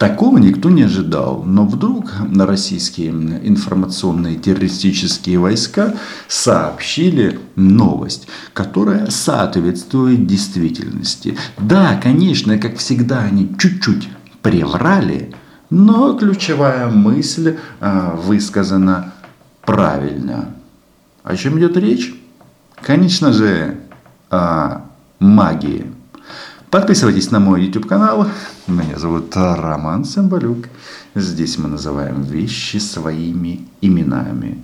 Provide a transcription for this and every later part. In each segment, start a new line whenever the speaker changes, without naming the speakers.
Такого никто не ожидал, но вдруг на российские информационные террористические войска сообщили новость, которая соответствует действительности. Да, конечно, как всегда, они чуть-чуть приврали, но ключевая мысль э, высказана правильно. О чем идет речь? Конечно же, о магии. Подписывайтесь на мой YouTube канал. Меня зовут Роман Самбалюк. Здесь мы называем вещи своими именами.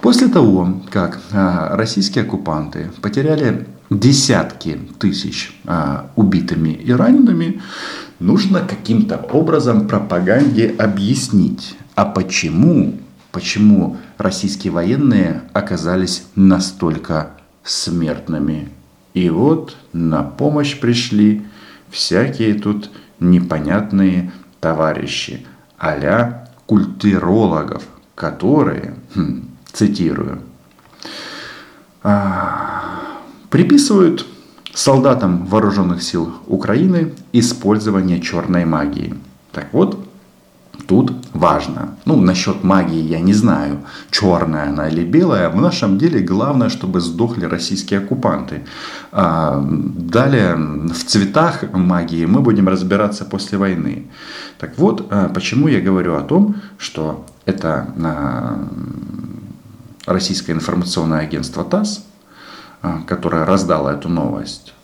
После того, как а, российские оккупанты потеряли десятки тысяч а, убитыми и ранеными, нужно каким-то образом пропаганде объяснить, а почему, почему российские военные оказались настолько смертными и вот на помощь пришли всякие тут непонятные товарищи, а культурологов, которые, хм, цитирую, а, приписывают солдатам вооруженных сил Украины использование черной магии. Так вот, тут важно. Ну, насчет магии я не знаю, черная она или белая. В нашем деле главное, чтобы сдохли российские оккупанты. А далее в цветах магии мы будем разбираться после войны. Так вот, а, почему я говорю о том, что это а, российское информационное агентство ТАСС, а, которое раздало эту новость,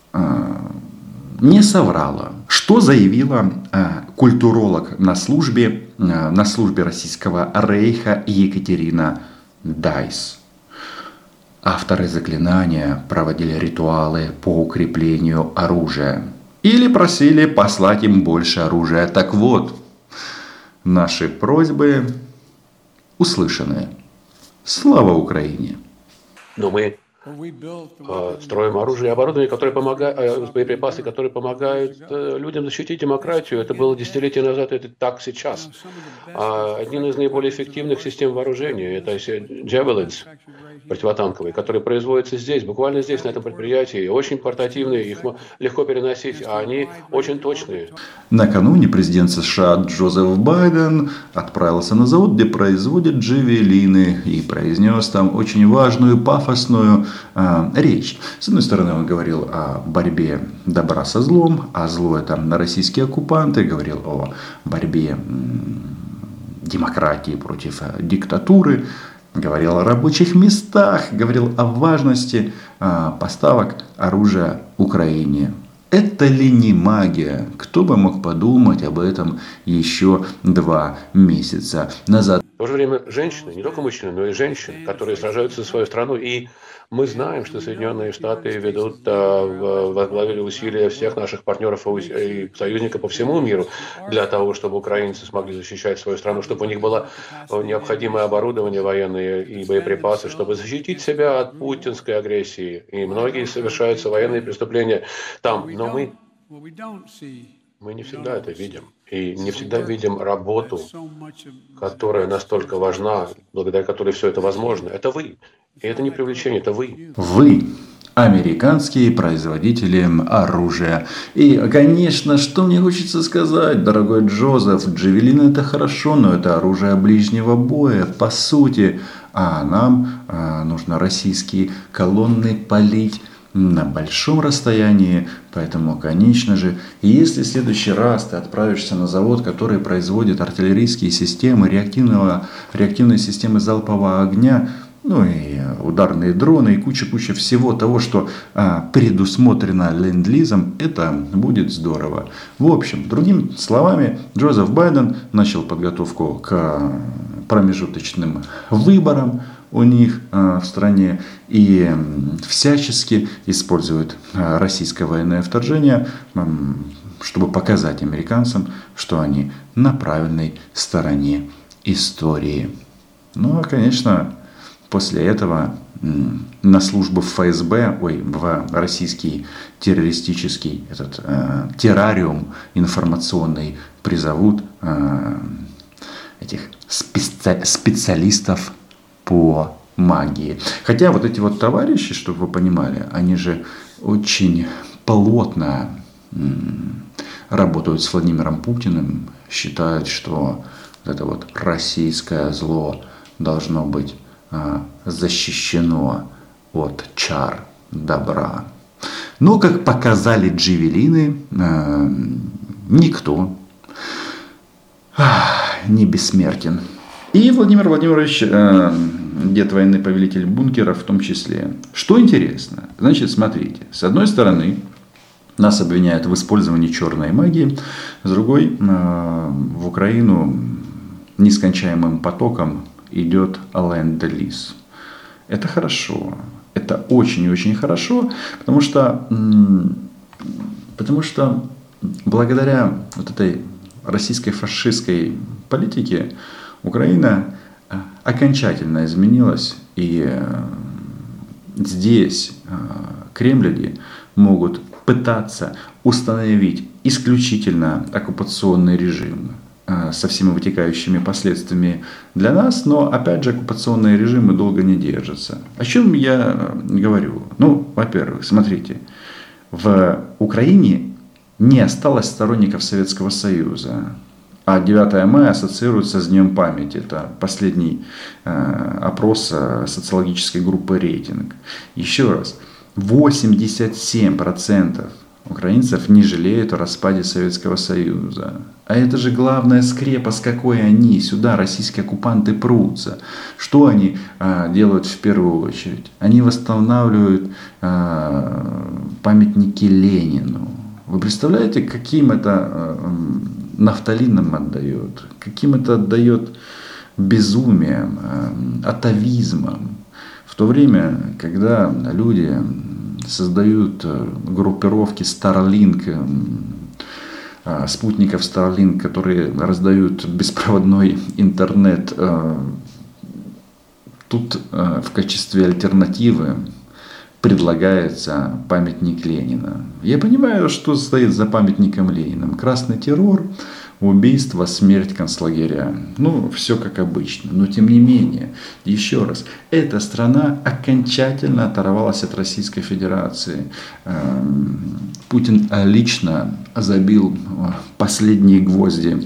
не соврала. Что заявила культуролог на службе Э, на службе российского рейха Екатерина Дайс. Авторы заклинания проводили ритуалы по укреплению оружия или просили послать им больше оружия. Так вот, наши просьбы услышаны. Слава Украине!
Но мы строим оружие и оборудование, которое помогает, э, боеприпасы, которые помогают э, людям защитить демократию. Это было десятилетия назад, это так сейчас. А один из наиболее эффективных систем вооружения – это Javelins противотанковые, которые производятся здесь, буквально здесь, на этом предприятии. Очень портативные, их легко переносить, а они очень точные.
Накануне президент США Джозеф Байден отправился на завод, где производят джавелины, и произнес там очень важную, пафосную э, речь. С одной стороны, он говорил о борьбе добра со злом, а зло это российские оккупанты, говорил о борьбе демократии против э, диктатуры, говорил о рабочих местах, говорил о важности э, поставок оружия Украине. Это ли не магия? Кто бы мог подумать об этом еще два месяца назад?
В то же время женщины, не только мужчины, но и женщины, которые сражаются за свою страну и мы знаем, что Соединенные Штаты ведут, э, возглавили усилия всех наших партнеров и союзников по всему миру для того, чтобы украинцы смогли защищать свою страну, чтобы у них было необходимое оборудование военное и боеприпасы, чтобы защитить себя от путинской агрессии. И многие совершаются военные преступления там. Но мы мы не всегда это видим. И не всегда видим работу, которая настолько важна, благодаря которой все это возможно. Это вы. И это не привлечение, это вы.
Вы американские производители оружия. И, конечно, что мне хочется сказать, дорогой Джозеф, Джавелин это хорошо, но это оружие ближнего боя, по сути. А нам а, нужно российские колонны полить на большом расстоянии, поэтому, конечно же, если в следующий раз ты отправишься на завод, который производит артиллерийские системы, реактивного, реактивные системы залпового огня, ну и ударные дроны, и куча-куча всего того, что а, предусмотрено ленд-лизом, это будет здорово. В общем, другими словами, Джозеф Байден начал подготовку к промежуточным выборам у них а, в стране и всячески использует а, российское военное вторжение, чтобы показать американцам, что они на правильной стороне истории. Ну, а, конечно, После этого на службу в ФСБ, ой, в российский террористический этот э, террариум информационный призовут э, этих специ специалистов по магии. Хотя вот эти вот товарищи, чтобы вы понимали, они же очень плотно работают с Владимиром Путиным, считают, что это вот российское зло должно быть а, защищено от чар добра. Но, как показали дживелины, а, никто не бессмертен. И Владимир Владимирович, э, дед войны, повелитель бункера в том числе. Что интересно? Значит, смотрите. С одной стороны, нас обвиняют в использовании черной магии. С другой, э, в Украину нескончаемым потоком идет ленд-лиз. Это хорошо. Это очень и очень хорошо, потому что, потому что благодаря вот этой российской фашистской политике Украина э, окончательно изменилась, и э, здесь э, кремляне могут пытаться установить исключительно оккупационный режим со всеми вытекающими последствиями для нас, но опять же оккупационные режимы долго не держатся. О чем я говорю? Ну, во-первых, смотрите, в Украине не осталось сторонников Советского Союза. А 9 мая ассоциируется с Днем памяти. Это последний э, опрос э, социологической группы «Рейтинг». Еще раз, 87% украинцев не жалеют о распаде Советского Союза. А это же главная скрепа, с какой они сюда, российские оккупанты, прутся. Что они э, делают в первую очередь? Они восстанавливают э, памятники Ленину. Вы представляете, каким это э, нафталином отдает, каким это отдает безумием, э, атовизмом. В то время, когда люди создают э, группировки Starlink, э, спутников Starlink, которые раздают беспроводной интернет, тут в качестве альтернативы предлагается памятник Ленина. Я понимаю, что стоит за памятником Ленина. Красный террор, убийство, смерть концлагеря. Ну, все как обычно. Но тем не менее, еще раз, эта страна окончательно оторвалась от Российской Федерации. Эм, Путин лично забил последние гвозди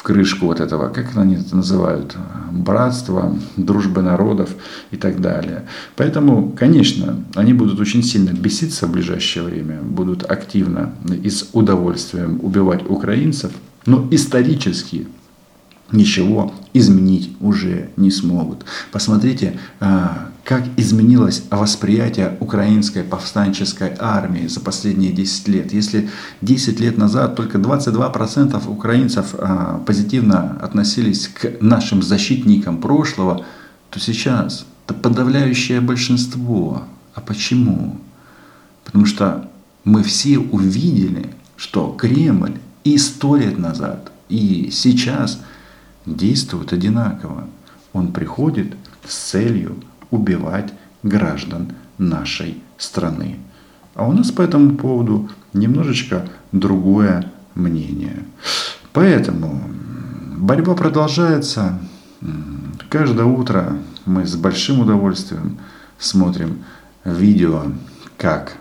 в крышку вот этого, как они это называют, братства, дружбы народов и так далее. Поэтому, конечно, они будут очень сильно беситься в ближайшее время, будут активно и с удовольствием убивать украинцев, но исторически ничего изменить уже не смогут. Посмотрите, а, как изменилось восприятие украинской повстанческой армии за последние 10 лет. Если 10 лет назад только 22% украинцев а, позитивно относились к нашим защитникам прошлого, то сейчас это подавляющее большинство. А почему? Потому что мы все увидели, что Кремль и сто лет назад, и сейчас действуют одинаково. Он приходит с целью убивать граждан нашей страны. А у нас по этому поводу немножечко другое мнение. Поэтому борьба продолжается. Каждое утро мы с большим удовольствием смотрим видео, как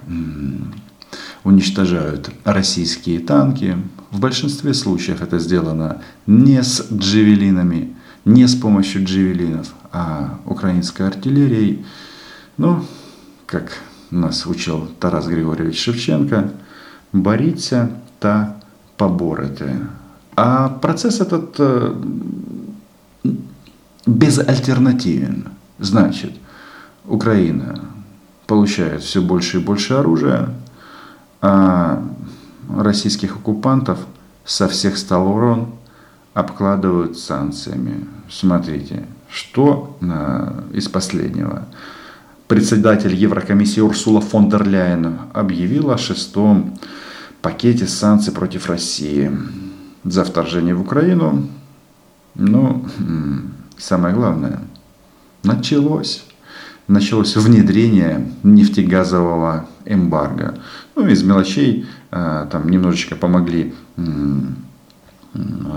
уничтожают российские танки. В большинстве случаев это сделано не с джевелинами, не с помощью джевелинов, а украинской артиллерией. Ну, как нас учил Тарас Григорьевич Шевченко, боріться та поборете. А процесс этот э, безальтернативен. Значит, Украина получает все больше и больше оружия, а российских оккупантов со всех сторон обкладывают санкциями. Смотрите, что э, из последнего? Председатель Еврокомиссии Урсула фон дер Ляйен объявила о шестом пакете санкций против России за вторжение в Украину. Ну, самое главное, началось. Началось внедрение нефтегазового эмбарго. Ну, из мелочей э, там немножечко помогли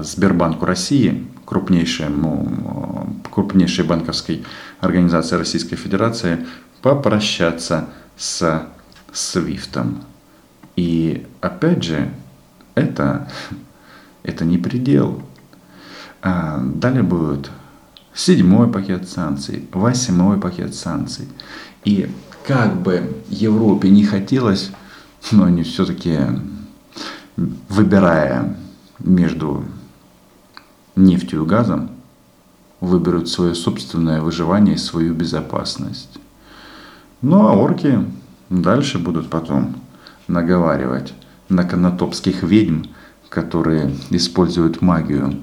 Сбербанку России, крупнейшему, крупнейшей банковской организации Российской Федерации, попрощаться с Свифтом. И опять же, это это не предел. А далее будет седьмой пакет санкций, восьмой пакет санкций. И как бы Европе не хотелось, но они все-таки, выбирая между нефтью и газом, выберут свое собственное выживание и свою безопасность. Ну а орки дальше будут потом наговаривать на канатопских ведьм, которые используют магию,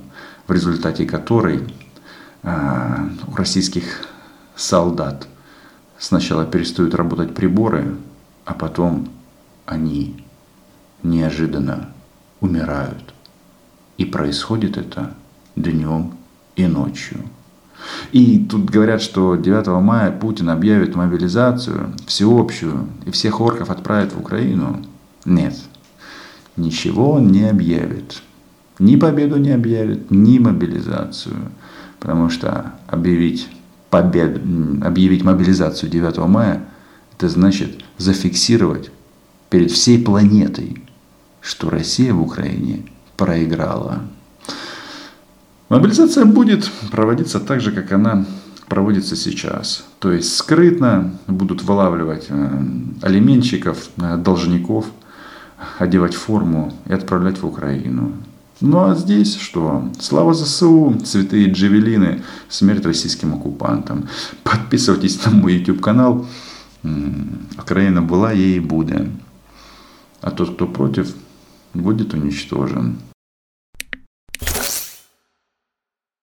в результате которой у российских солдат сначала перестают работать приборы, а потом они неожиданно умирают. И происходит это днем и ночью. И тут говорят, что 9 мая Путин объявит мобилизацию всеобщую и всех орков отправит в Украину. Нет, ничего он не объявит. Ни победу не объявит, ни мобилизацию. Потому что объявить, побед, объявить мобилизацию 9 мая, это значит зафиксировать перед всей планетой, что Россия в Украине проиграла. Мобилизация будет проводиться так же, как она проводится сейчас. То есть скрытно будут вылавливать э, алименщиков, э, должников, одевать форму и отправлять в Украину. Ну а здесь что? Слава ЗСУ, святые джевелины, смерть российским оккупантам. Подписывайтесь на мой YouTube канал. Украина была, ей и будет. А тот, кто против, будет уничтожен.